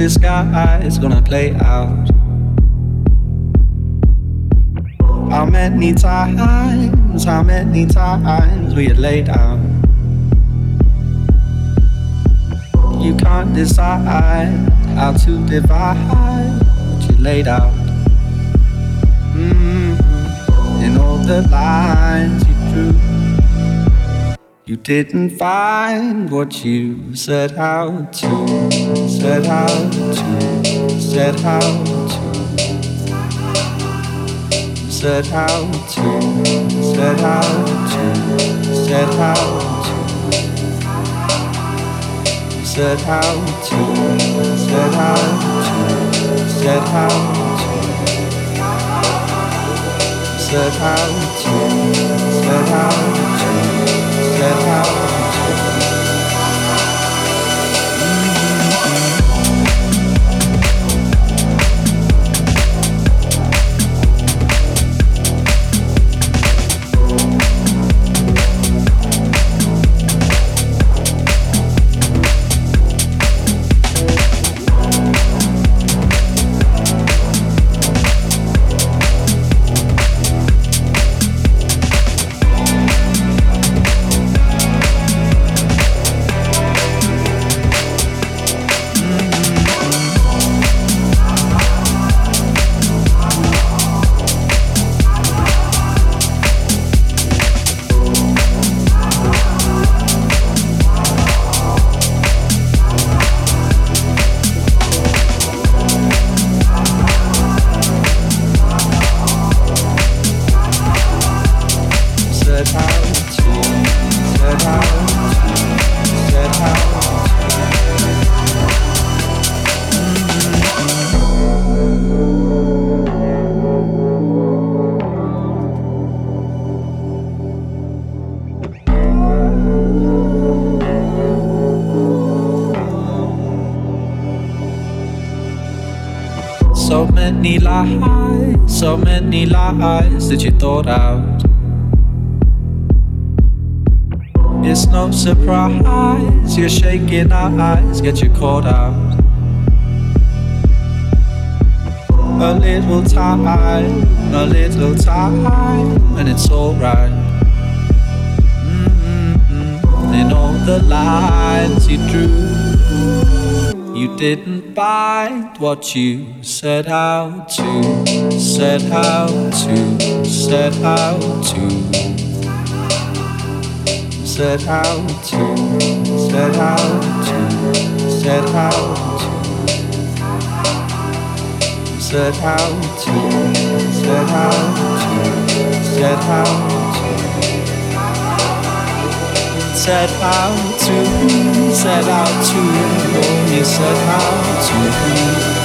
Is this disguise gonna play out? How many times, how many times we had laid out? You can't decide how to divide what you laid out. Mm-hmm. In all the lines you drew, you didn't find what you set out to, set out to, set out to. Set out to, set out to, set out to, set out to, set out to, set out to, set out to, set out to, set out so lies that you thought out. It's no surprise you're shaking our eyes get you caught out. A little time, a little time, and it's alright. Mm-hmm. In all the lines you drew, you didn't find what you set out set out to, set out to, set out to, set out to, set out to, set out to, set out to, set out to. Set out to, set out to, set out to.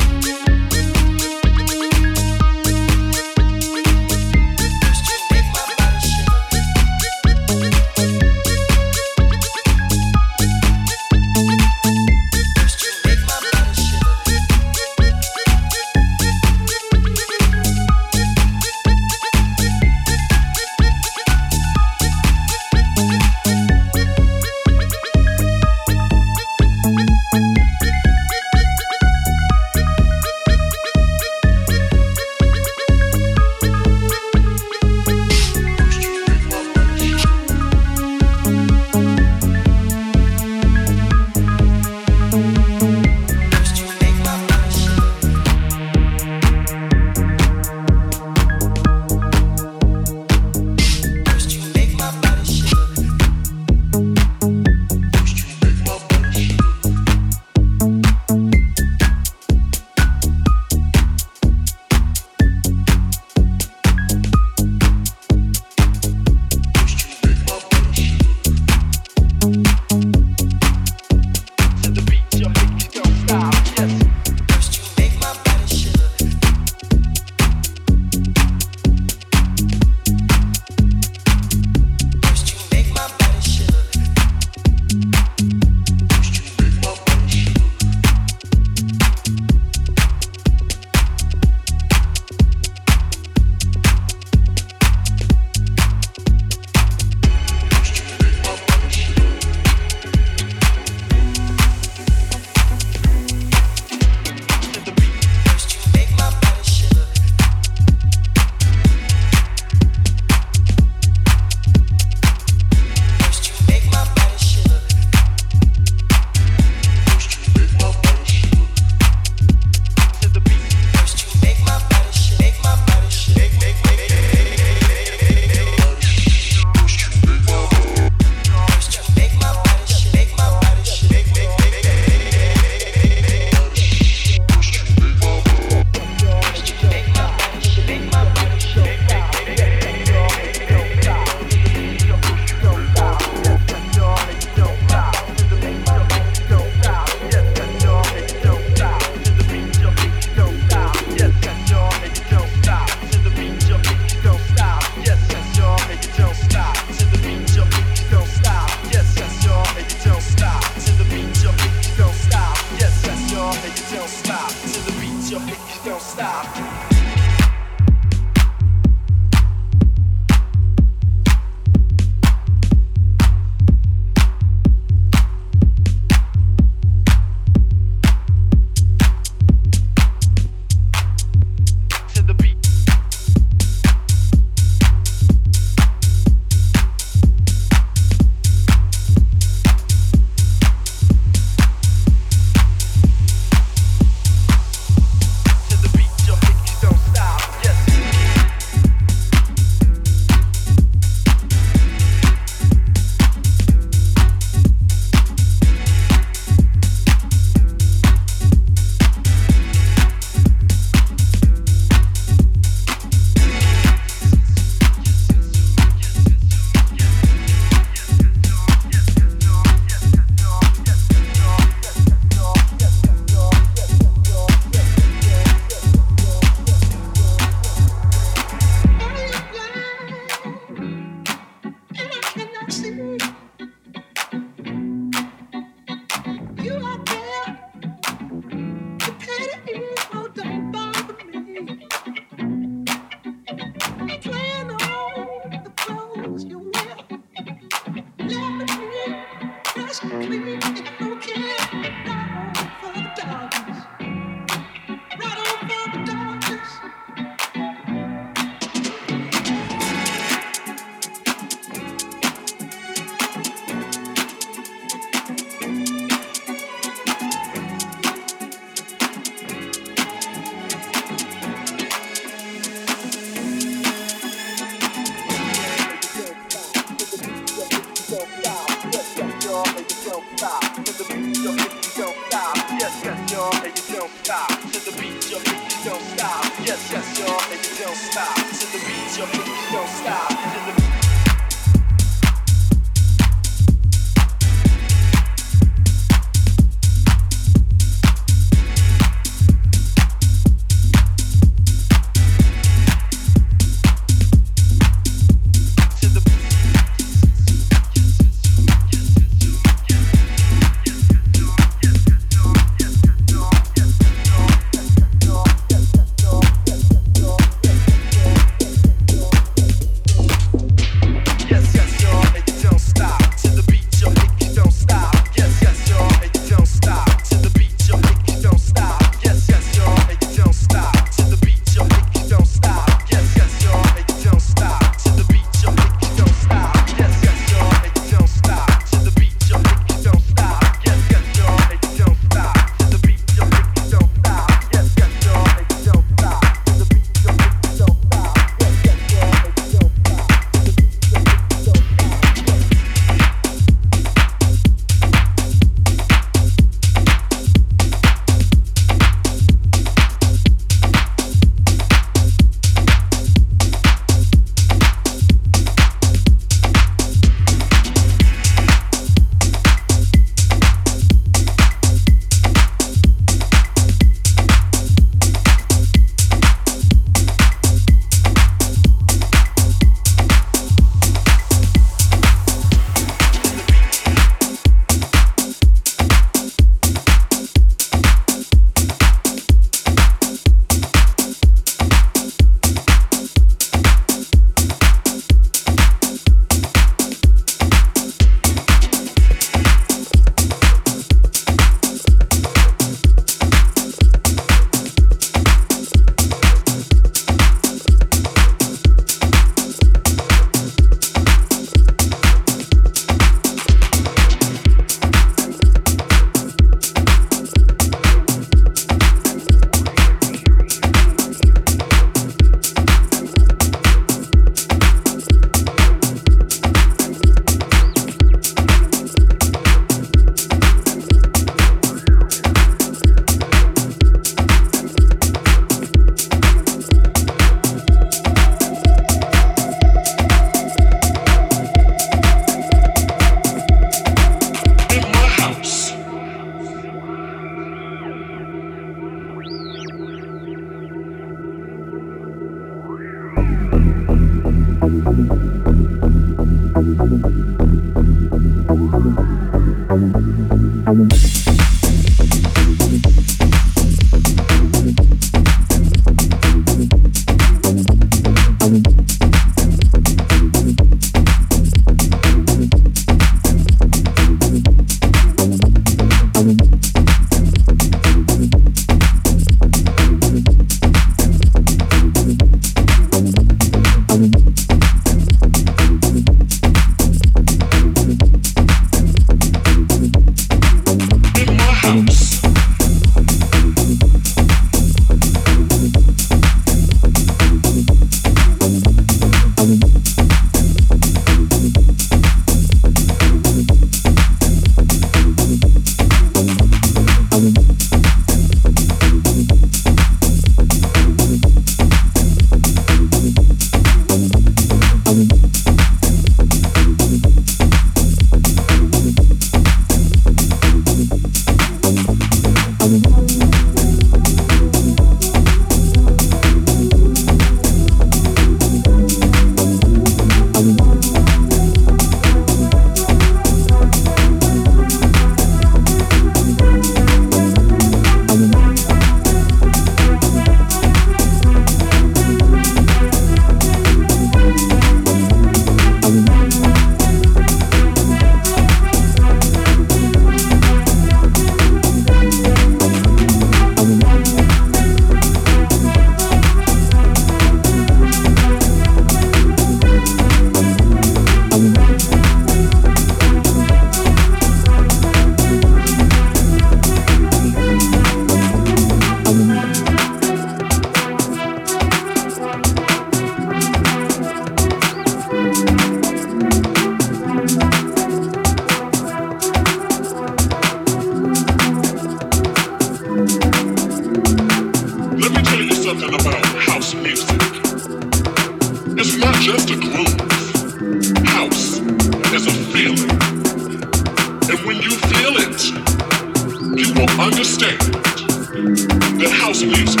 The house music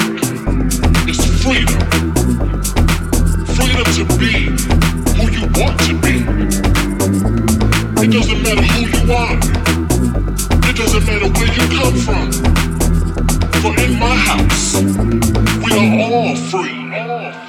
is freedom. Freedom to be who you want to be. It doesn't matter who you are. It doesn't matter where you come from. For in my house, we are all free.